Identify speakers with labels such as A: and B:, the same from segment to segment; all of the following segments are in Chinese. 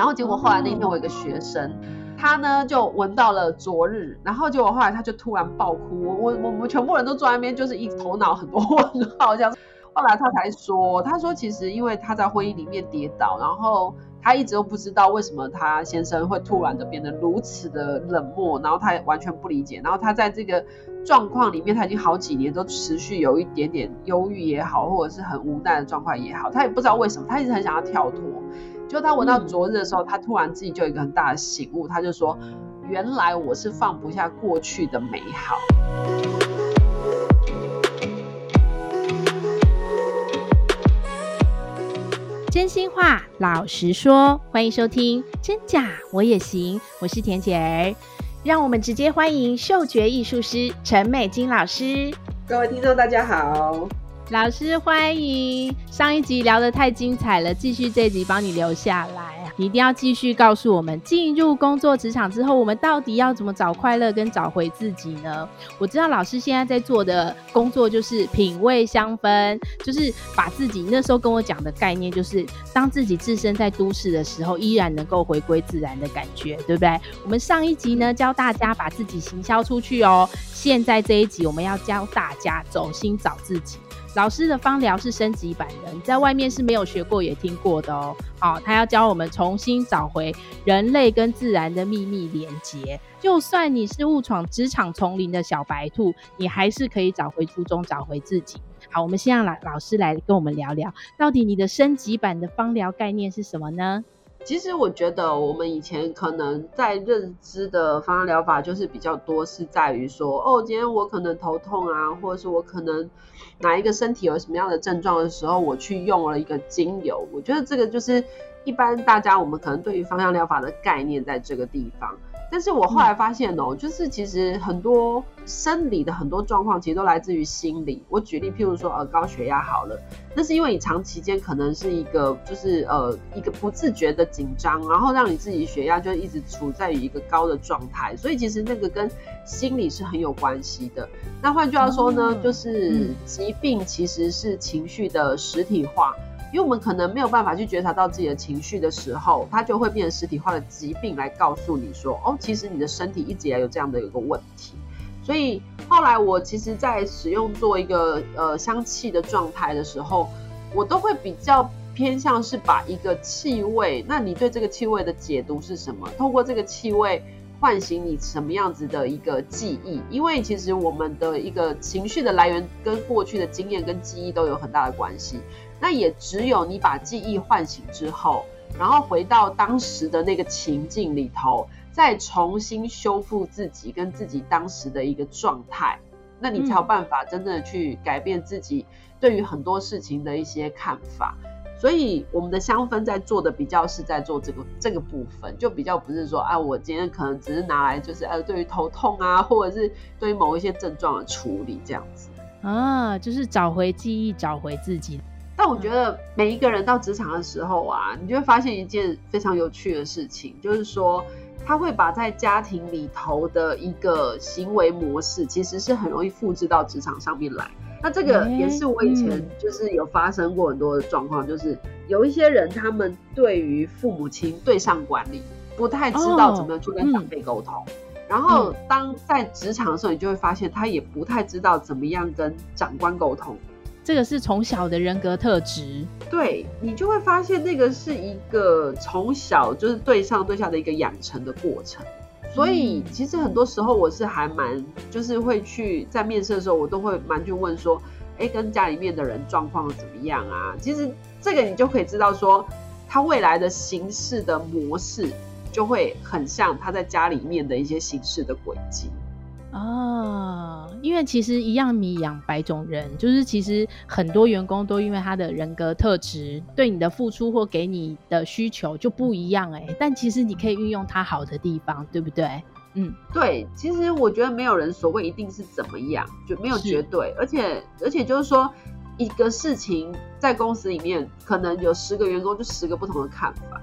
A: 然后结果后来那天我有一个学生，他呢就闻到了昨日，然后结果后来他就突然爆哭，我我我们全部人都坐在那边，就是一头脑很多问号这样。后来他才说，他说其实因为他在婚姻里面跌倒，然后他一直都不知道为什么他先生会突然的变得如此的冷漠，然后他也完全不理解，然后他在这个状况里面，他已经好几年都持续有一点点忧郁也好，或者是很无奈的状况也好，他也不知道为什么，他一直很想要跳脱。就他闻到昨日的时候，他突然自己就有一个很大的醒悟，他就说，原来我是放不下过去的美好。
B: 真心话，老实说，欢迎收听《真假我也行》，我是田姐儿，让我们直接欢迎嗅觉艺术师陈美金老师。
A: 各位听众，大家好，
B: 老师欢迎。上一集聊得太精彩了，继续这一集帮你留下来。你一定要继续告诉我们，进入工作职场之后，我们到底要怎么找快乐跟找回自己呢？我知道老师现在在做的工作就是品味香氛，就是把自己那时候跟我讲的概念，就是当自己置身在都市的时候，依然能够回归自然的感觉，对不对？我们上一集呢教大家把自己行销出去哦，现在这一集我们要教大家走心找自己。老师的芳疗是升级版的，你在外面是没有学过也听过的哦。好，他要教我们重新找回人类跟自然的秘密连接。就算你是误闯职场丛林的小白兔，你还是可以找回初衷，找回自己。好，我们先让老老师来跟我们聊聊，到底你的升级版的芳疗概念是什么呢？
A: 其实我觉得我们以前可能在认知的方向疗法就是比较多是在于说，哦，今天我可能头痛啊，或者是我可能哪一个身体有什么样的症状的时候，我去用了一个精油。我觉得这个就是一般大家我们可能对于芳香疗法的概念在这个地方。但是我后来发现哦、喔，就是其实很多生理的很多状况，其实都来自于心理。我举例，譬如说呃高血压好了，那是因为你长期间可能是一个就是呃一个不自觉的紧张，然后让你自己血压就一直处在于一个高的状态，所以其实那个跟心理是很有关系的。那换句话说呢，就是疾病其实是情绪的实体化。因为我们可能没有办法去觉察到自己的情绪的时候，它就会变成实体化的疾病来告诉你说，哦，其实你的身体一直以来有这样的一个问题。所以后来我其实，在使用做一个呃香气的状态的时候，我都会比较偏向是把一个气味，那你对这个气味的解读是什么？透过这个气味唤醒你什么样子的一个记忆？因为其实我们的一个情绪的来源跟过去的经验跟记忆都有很大的关系。那也只有你把记忆唤醒之后，然后回到当时的那个情境里头，再重新修复自己跟自己当时的一个状态，那你才有办法真的去改变自己对于很多事情的一些看法。所以我们的香氛在做的比较是在做这个这个部分，就比较不是说啊，我今天可能只是拿来就是呃，对于头痛啊，或者是对于某一些症状的处理这样子
B: 啊，就是找回记忆，找回自己。
A: 但我觉得每一个人到职场的时候啊，你就会发现一件非常有趣的事情，就是说他会把在家庭里头的一个行为模式，其实是很容易复制到职场上面来。那这个也是我以前就是有发生过很多的状况，就是有一些人他们对于父母亲对上管理不太知道怎么样去跟长辈沟通，然后当在职场的时候，你就会发现他也不太知道怎么样跟长官沟通。
B: 这个是从小的人格特质，
A: 对，你就会发现那个是一个从小就是对上对下的一个养成的过程。所以其实很多时候我是还蛮就是会去在面试的时候，我都会蛮去问说，哎，跟家里面的人状况怎么样啊？其实这个你就可以知道说，他未来的行事的模式就会很像他在家里面的一些行事的轨迹。
B: 哦，因为其实一样米养百种人，就是其实很多员工都因为他的人格特质，对你的付出或给你的需求就不一样哎、欸。但其实你可以运用他好的地方，对不对？
A: 嗯，对。其实我觉得没有人所谓一定是怎么样，就没有绝对。而且而且就是说，一个事情在公司里面，可能有十个员工就十个不同的看法。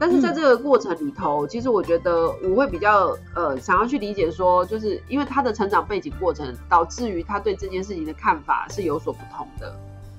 A: 但是在这个过程里头，嗯、其实我觉得我会比较呃想要去理解说，就是因为他的成长背景过程，导致于他对这件事情的看法是有所不同的。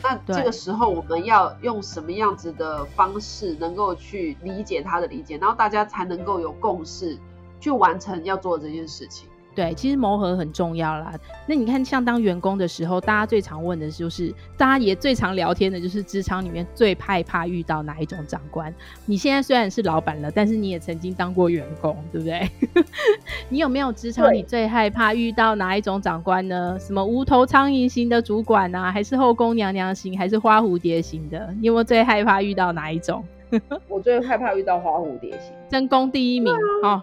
A: 那这个时候我们要用什么样子的方式能够去理解他的理解，然后大家才能够有共识去完成要做这件事情。
B: 对，其实磨合很重要啦。那你看，像当员工的时候，大家最常问的就是，大家也最常聊天的就是职场里面最害怕遇到哪一种长官。你现在虽然是老板了，但是你也曾经当过员工，对不对？你有没有职场你最害怕遇到哪一种长官呢？什么无头苍蝇型的主管啊，还是后宫娘娘型，还是花蝴蝶型的？你有没有最害怕遇到哪一种？
A: 我最害怕遇到花蝴蝶型，
B: 争功第一名哦。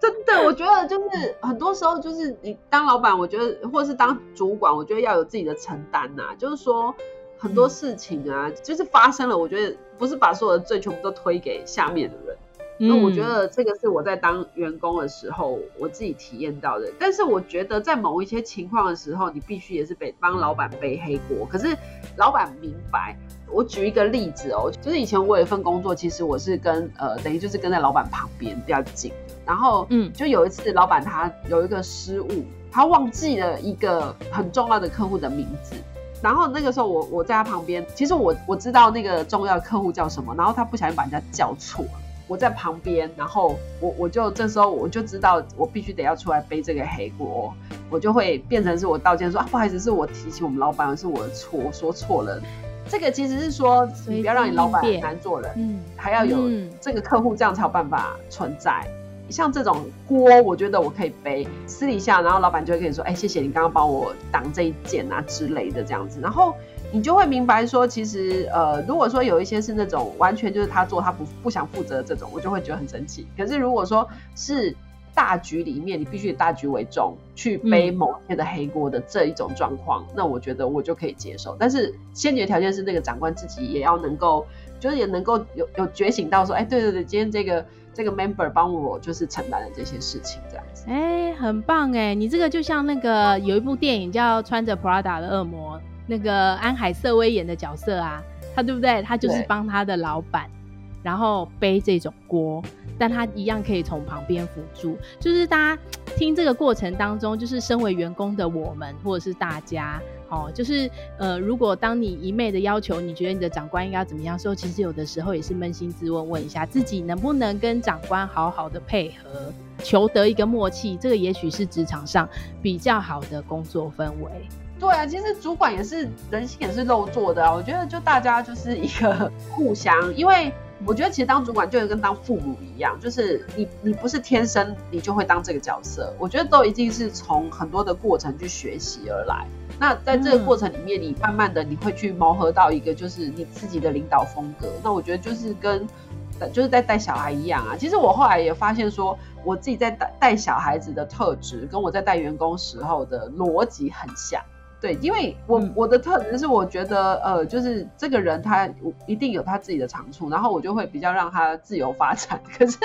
A: 真的，我觉得就是很多时候，就是你当老板，我觉得或是当主管，我觉得要有自己的承担呐。就是说很多事情啊，嗯、就是发生了，我觉得不是把所有的罪全部都推给下面的人。那、嗯、我觉得这个是我在当员工的时候我自己体验到的。但是我觉得在某一些情况的时候，你必须也是被帮老板背黑锅。可是老板明白。我举一个例子哦，就是以前我有一份工作，其实我是跟呃，等于就是跟在老板旁边比较近。然后，嗯，就有一次老板他有一个失误，他忘记了一个很重要的客户的名字。然后那个时候我我在他旁边，其实我我知道那个重要的客户叫什么，然后他不小心把人家叫错了。我在旁边，然后我我就这时候我就知道我必须得要出来背这个黑锅，我就会变成是我道歉说啊，不好意思，是我提醒我们老板是我的错，我说错了。这个其实是说，你不要让你老板很难做人，嗯，还要有这个客户，这样才有办法存在。嗯、像这种锅，我觉得我可以背。私底下，然后老板就会跟你说：“哎，谢谢你刚刚帮我挡这一件啊之类的，这样子。”然后你就会明白说，其实呃，如果说有一些是那种完全就是他做他不不想负责的这种，我就会觉得很生气。可是如果说是大局里面，你必须以大局为重，去背某些的黑锅的这一种状况，嗯，那我觉得我就可以接受。但是先决条件是那个长官自己也要能够，就是也能够有有觉醒到说，哎，对对对，今天这个这个 member 帮我就是承担了这些事情，这样子。
B: 哎，很棒哎，你这个就像那个有一部电影叫《穿着 Prada 的恶魔》，那个安海瑟薇演的角色啊，他对不对？他就是帮他的老板。然后背这种锅，但他一样可以从旁边辅助。就是大家听这个过程当中，就是身为员工的我们，或者是大家，哦，就是呃，如果当你一昧的要求，你觉得你的长官应该怎么样时候，其实有的时候也是扪心自问，问一下自己能不能跟长官好好的配合，求得一个默契。这个也许是职场上比较好的工作氛围。
A: 对啊，其实主管也是人性也是肉做的啊。我觉得就大家就是一个 互相，因为。我觉得其实当主管就跟当父母一样，就是你你不是天生你就会当这个角色，我觉得都一定是从很多的过程去学习而来。那在这个过程里面，你慢慢的你会去磨合到一个就是你自己的领导风格。那我觉得就是跟就是在带小孩一样啊。其实我后来也发现说，我自己在带带小孩子的特质跟我在带员工时候的逻辑很像。对，因为我我的特质是我觉得，呃，就是这个人他一定有他自己的长处，然后我就会比较让他自由发展。可是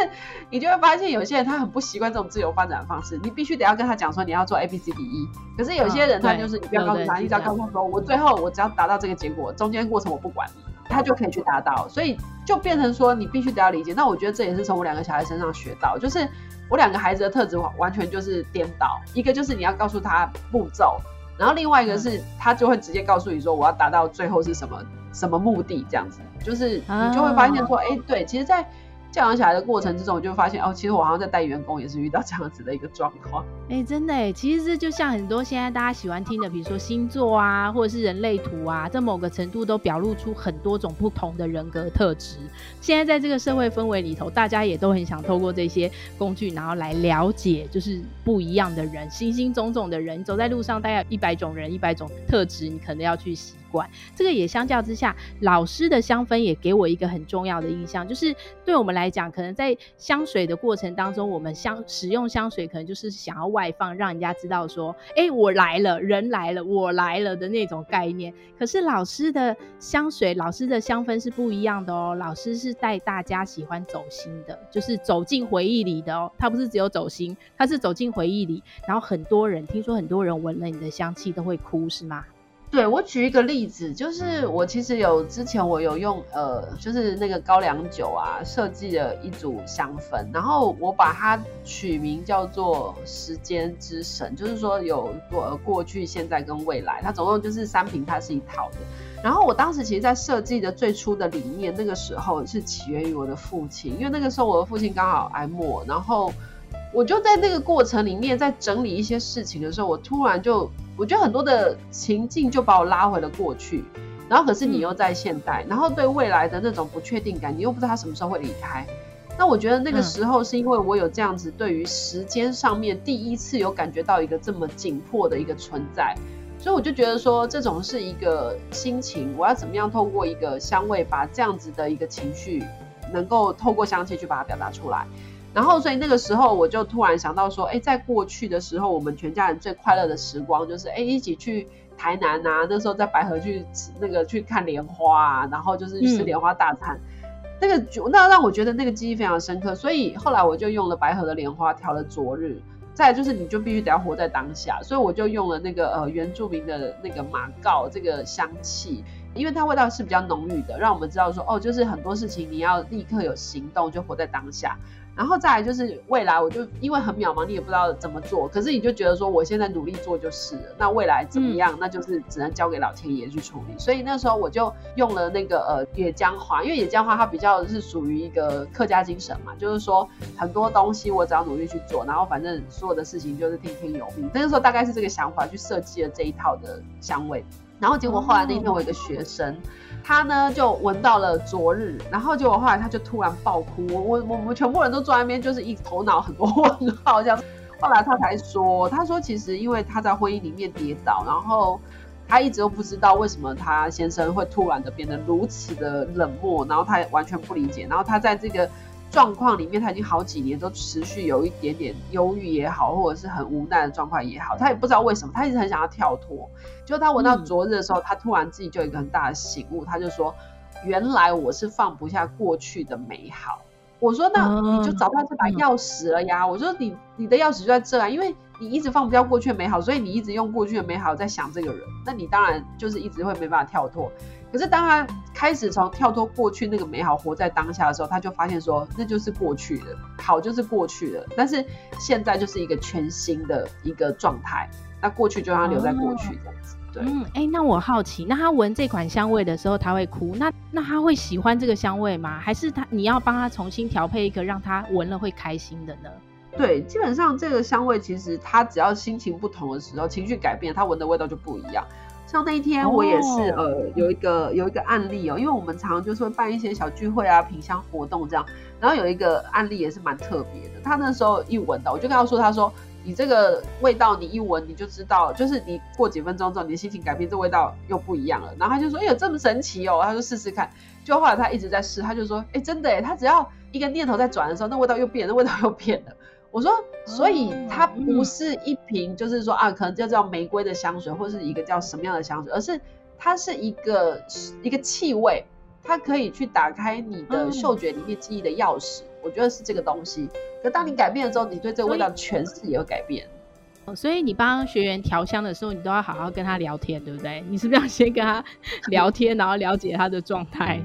A: 你就会发现有些人他很不习惯这种自由发展的方式，你必须得要跟他讲说你要做 A B C D E。可是有些人他就是你不要告诉他，你只要告诉他说我最后我只要达到这个结果，中间过程我不管你，他就可以去达到。所以就变成说你必须得要理解。那我觉得这也是从我两个小孩身上学到，就是我两个孩子的特质完完全就是颠倒，一个就是你要告诉他步骤。然后另外一个是，他就会直接告诉你说，我要达到最后是什么什么目的，这样子，就是你就会发现说，哎、欸，对，其实，在。教养小孩的过程之中，我就发现哦，其实我好像在带员工也是遇到这样子的一个状况。
B: 哎、真的哎，其实这就像很多现在大家喜欢听的，比如说星座啊，或者是人类图啊，在某个程度都表露出很多种不同的人格特质。现在在这个社会氛围里头，大家也都很想透过这些工具，然后来了解就是不一样的人，形形种种的人，走在路上大概一百种人，一百种特质，你可能要去习这个也相较之下，老师的香氛也给我一个很重要的印象，就是对我们来。讲，可能在香水的过程当中，我们香使用香水，可能就是想要外放，让人家知道说，哎、我来了，人来了，我来了的那种概念。可是老师的香水，老师的香氛是不一样的哦。老师是带大家喜欢走心的，就是走进回忆里的哦。他不是只有走心，他是走进回忆里，然后很多人听说很多人闻了你的香气都会哭，是吗？
A: 对，我举一个例子，就是我其实有之前我有用呃，就是那个高粱酒啊，设计了一组香氛，然后我把它取名叫做时间之神，就是说有过过去、现在跟未来，它总共就是三瓶，它是一套的。然后我当时其实，在设计的最初的理念，那个时候是起源于我的父亲，因为那个时候我的父亲刚好癌末，然后。我就在那个过程里面，在整理一些事情的时候，我突然就，我觉得很多的情境就把我拉回了过去，然后可是你又在现代，然后对未来的那种不确定感，你又不知道他什么时候会离开。那我觉得那个时候是因为我有这样子对于时间上面第一次有感觉到一个这么紧迫的一个存在，所以我就觉得说，这种是一个心情，我要怎么样透过一个香味，把这样子的一个情绪，能够透过香气去把它表达出来。然后，所以那个时候我就突然想到说，哎，在过去的时候，我们全家人最快乐的时光就是，哎，一起去台南啊，那时候在白河去那个去看莲花啊，然后就是吃莲花大餐，嗯、那个那让我觉得那个记忆非常深刻。所以后来我就用了白河的莲花调了昨日，再来就是你就必须得要活在当下，所以我就用了那个呃原住民的那个马告这个香气，因为它味道是比较浓郁的，让我们知道说，哦，就是很多事情你要立刻有行动，就活在当下。然后再来就是未来，我就因为很渺茫，你也不知道怎么做，可是你就觉得说我现在努力做就是了。那未来怎么样？嗯、那就是只能交给老天爷去处理。所以那时候我就用了那个呃野姜花，因为野姜花它比较是属于一个客家精神嘛，就是说很多东西我只要努力去做，然后反正所有的事情就是听天由命。那个时候大概是这个想法去设计了这一套的香味。然后结果后来那天我有一个学生。嗯他呢就闻到了昨日，然后结果后来他就突然爆哭，我我我们全部人都坐在那边，就是一头脑很多问号这样。后来他才说，他说其实因为他在婚姻里面跌倒，然后他一直都不知道为什么他先生会突然的变得如此的冷漠，然后他完全不理解，然后他在这个。状况里面，他已经好几年都持续有一点点忧郁也好，或者是很无奈的状况也好，他也不知道为什么，他一直很想要跳脱。就他闻到昨日的时候，嗯、他突然自己就有一个很大的醒悟，他就说：“原来我是放不下过去的美好。”我说：“那你就找到这把钥匙了呀！”我说：“你你的钥匙就在这啊，因为你一直放不掉过去的美好，所以你一直用过去的美好在想这个人，那你当然就是一直会没办法跳脱。”可是当他开始从跳脱过去那个美好，活在当下的时候，他就发现说，那就是过去的，好就是过去的，但是现在就是一个全新的一个状态，那过去就让它留在过去这样子。对，嗯，
B: 哎、欸，那我好奇，那他闻这款香味的时候，他会哭？那那他会喜欢这个香味吗？还是他你要帮他重新调配一个让他闻了会开心的呢？
A: 对，基本上这个香味其实他只要心情不同的时候，情绪改变，他闻的味道就不一样。像那一天我也是，哦、呃，有一个有一个案例哦，因为我们常常就是会办一些小聚会啊、品香活动这样，然后有一个案例也是蛮特别的。他那时候一闻到，我就跟他说：“他说你这个味道，你一闻你就知道，就是你过几分钟之后，你的心情改变，这味道又不一样了。”然后他就说：“哎呦，这么神奇哦！”他就：“试试看。”就后来他一直在试，他就说：“哎，真的哎，他只要一个念头在转的时候，那味道又变，那味道又变了。”我说，所以它不是一瓶，就是说啊，可能就叫玫瑰的香水，或是一个叫什么样的香水，而是它是一个一个气味，它可以去打开你的嗅觉里面记忆的钥匙。我觉得是这个东西。可当你改变了之后，你对这个味道诠释也会改变。
B: 所以你帮学员调香的时候，你都要好好跟他聊天，对不对？你是不是要先跟他 聊天，然后了解他的状态？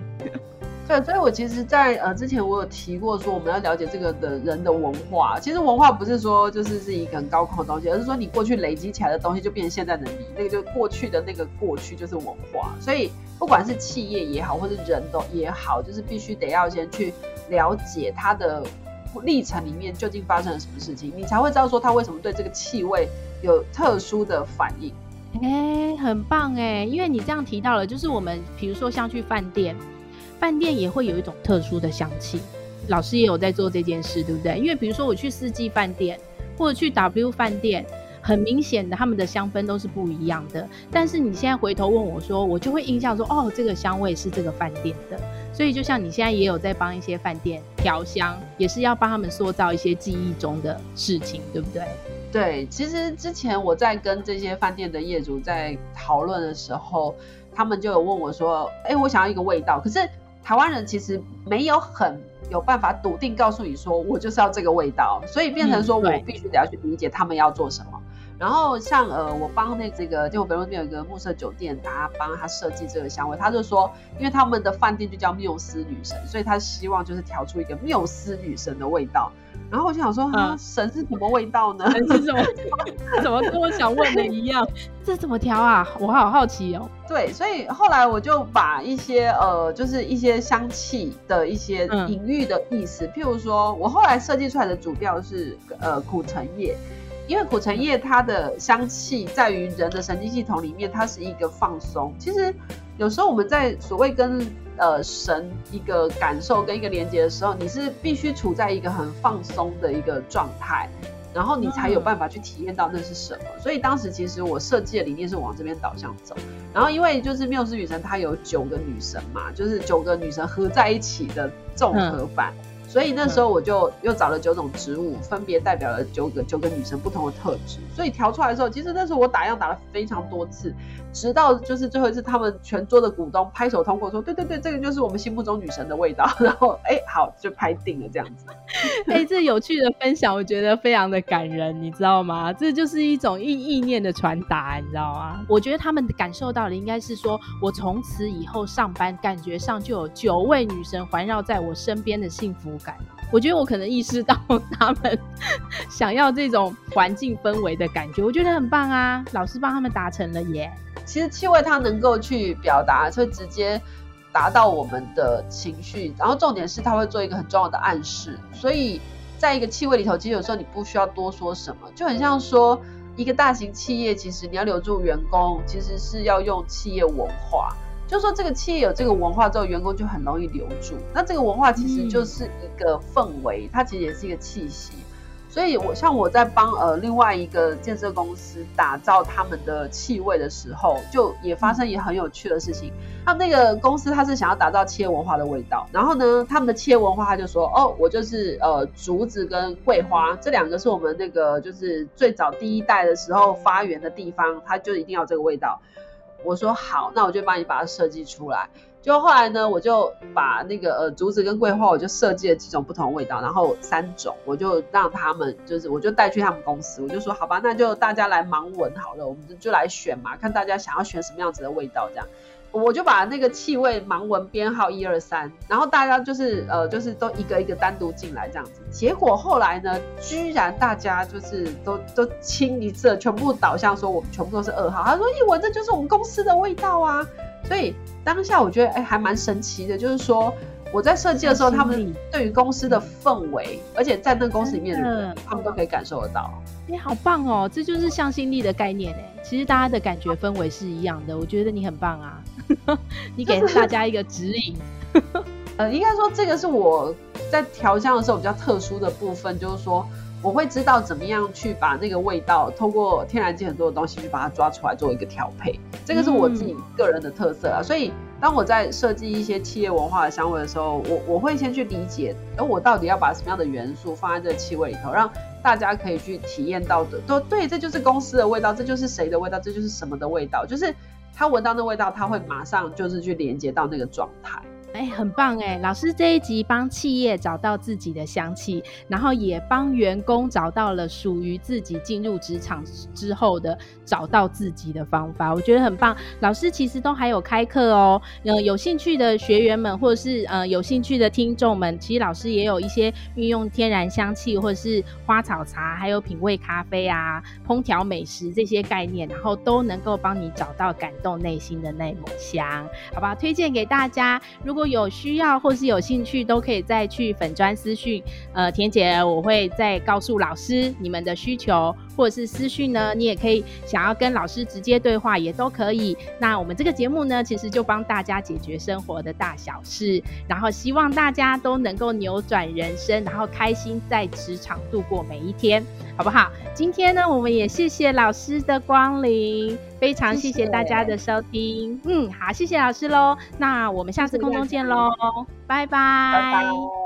A: 对，所以我其实在，呃之前我有提过说，我们要了解这个的人的文化。其实文化不是说就是是一个很高空的东西，而是说你过去累积起来的东西就变成现在的你。那个就过去的那个过去就是文化。所以不管是企业也好，或是人都也好，就是必须得要先去了解它的历程里面究竟发生了什么事情，你才会知道说他为什么对这个气味有特殊的反应。
B: 哎、很棒哎，因为你这样提到了，就是我们比如说像去饭店。饭店也会有一种特殊的香气，老师也有在做这件事，对不对？因为比如说我去四季饭店或者去 W 饭店，很明显的他们的香氛都是不一样的。但是你现在回头问我说，我就会印象说，哦，这个香味是这个饭店的。所以就像你现在也有在帮一些饭店调香，也是要帮他们塑造一些记忆中的事情，对不对？
A: 对，其实之前我在跟这些饭店的业主在讨论的时候，他们就有问我说，哎，我想要一个味道，可是。台湾人其实没有很有办法笃定告诉你说，我就是要这个味道，所以变成说我必须得要去理解他们要做什么。然后像呃，我帮那这个，就我北路那边有一个暮色酒店，他帮他设计这个香味，他就说，因为他们的饭店就叫缪斯女神，所以他希望就是调出一个缪斯女神的味道。然后我就想说，啊，神是什么味道呢？
B: 神是什么？怎么跟我想问的一样？这怎么调啊？我好好奇哦。
A: 对，所以后来我就把一些呃，就是一些香气的一些隐喻的意思，嗯、譬如说我后来设计出来的主调是呃苦橙叶。因为苦橙叶它的香气在于人的神经系统里面，它是一个放松。其实有时候我们在所谓跟呃神一个感受跟一个连接的时候，你是必须处在一个很放松的一个状态，然后你才有办法去体验到那是什么。所以当时其实我设计的理念是往这边导向走。然后因为就是缪斯女神她有九个女神嘛，就是九个女神合在一起的综合版。嗯所以那时候我就又找了九种植物，分别代表了九个九个女神不同的特质。所以调出来的时候，其实那时候我打样打了非常多次，直到就是最后一次，他们全桌的股东拍手通过，说对对对，这个就是我们心目中女神的味道。然后哎、欸，好，就拍定了这样子。
B: 哎、欸，这有趣的分享，我觉得非常的感人，你知道吗？这就是一种意意念的传达，你知道吗？我觉得他们感受到的应该是说，我从此以后上班，感觉上就有九位女神环绕在我身边的幸福感。我觉得我可能意识到他们 想要这种环境氛围的感觉，我觉得很棒啊！老师帮他们达成了耶。
A: 其实气味它能够去表达，会直接达到我们的情绪，然后重点是它会做一个很重要的暗示。所以在一个气味里头，其实有时候你不需要多说什么，就很像说一个大型企业，其实你要留住员工，其实是要用企业文化。就说这个企业有这个文化之后，员工就很容易留住。那这个文化其实就是一个氛围，它其实也是一个气息。所以我像我在帮呃另外一个建设公司打造他们的气味的时候，就也发生也很有趣的事情。他那个公司他是想要打造企业文化的味道，然后呢，他们的企业文化他就说，哦，我就是呃竹子跟桂花这两个是我们那个就是最早第一代的时候发源的地方，它就一定要这个味道。我说好，那我就帮你把它设计出来。就后来呢，我就把那个呃竹子跟桂花，我就设计了几种不同味道，然后三种，我就让他们就是，我就带去他们公司，我就说好吧，那就大家来盲闻好了，我们就来选嘛，看大家想要选什么样子的味道这样。我就把那个气味盲文编号一二三，然后大家就是呃就是都一个一个单独进来这样子，结果后来呢，居然大家就是都都清一色，全部导向说我们全部都是二号。他说一闻这就是我们公司的味道啊，所以当下我觉得哎、还蛮神奇的，就是说我在设计的时候，他们对于公司的氛围，而且在那个公司里面的人，他们都可以感受得到。
B: 哎、欸，好棒哦，这就是向心力的概念哎，其实大家的感觉氛围是一样的，我觉得你很棒啊。你给大家一个指引，
A: 呃，应该说这个是我在调香的时候比较特殊的部分，就是说我会知道怎么样去把那个味道，通过天然界很多的东西去把它抓出来做一个调配，这个是我自己个人的特色啊。所以当我在设计一些企业文化的香味的时候，我我会先去理解，而我到底要把什么样的元素放在这个气味里头，让大家可以去体验到的，都对，这就是公司的味道，这就是谁的味道，这就是什么的味道，就是。他闻到那味道，他会马上就是去连接到那个状态。
B: 哎、很棒哎！老师这一集帮企业找到自己的香气，然后也帮员工找到了属于自己进入职场之后的找到自己的方法，我觉得很棒。老师其实都还有开课哦，呃，有兴趣的学员们或者是呃有兴趣的听众们，其实老师也有一些运用天然香气或者是花草茶，还有品味咖啡啊、烹调美食这些概念，然后都能够帮你找到感动内心的那抹香，好不好？推荐给大家，如果如果有需要或是有兴趣，都可以再去粉砖私讯，呃，田姐，我会再告诉老师你们的需求，或者是私讯呢，你也可以想要跟老师直接对话，也都可以。那我们这个节目呢，其实就帮大家解决生活的大小事，然后希望大家都能够扭转人生，然后开心在职场度过每一天，好不好？今天呢，我们也谢谢老师的光临。非常谢谢大家的收听，谢谢嗯，好，谢谢老师喽，那我们下次空中见喽，拜拜。拜拜。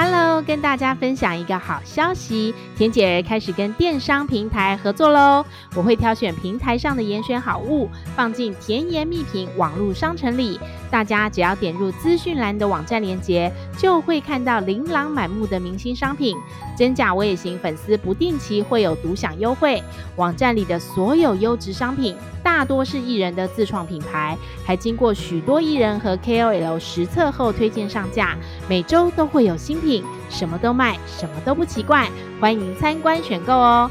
B: Hello，跟大家分享一个好消息，甜姐开始跟电商平台合作喽，我会挑选平台上的严选好物，放进甜言蜜品网络商城里。大家只要点入资讯栏的网站链接，就会看到琳琅满目的明星商品。真假我也行粉丝不定期会有独享优惠。网站里的所有优质商品，大多是艺人的自创品牌，还经过许多艺人和 KOL 实测后推荐上架。每周都会有新品，什么都卖，什么都不奇怪。欢迎参观选购哦。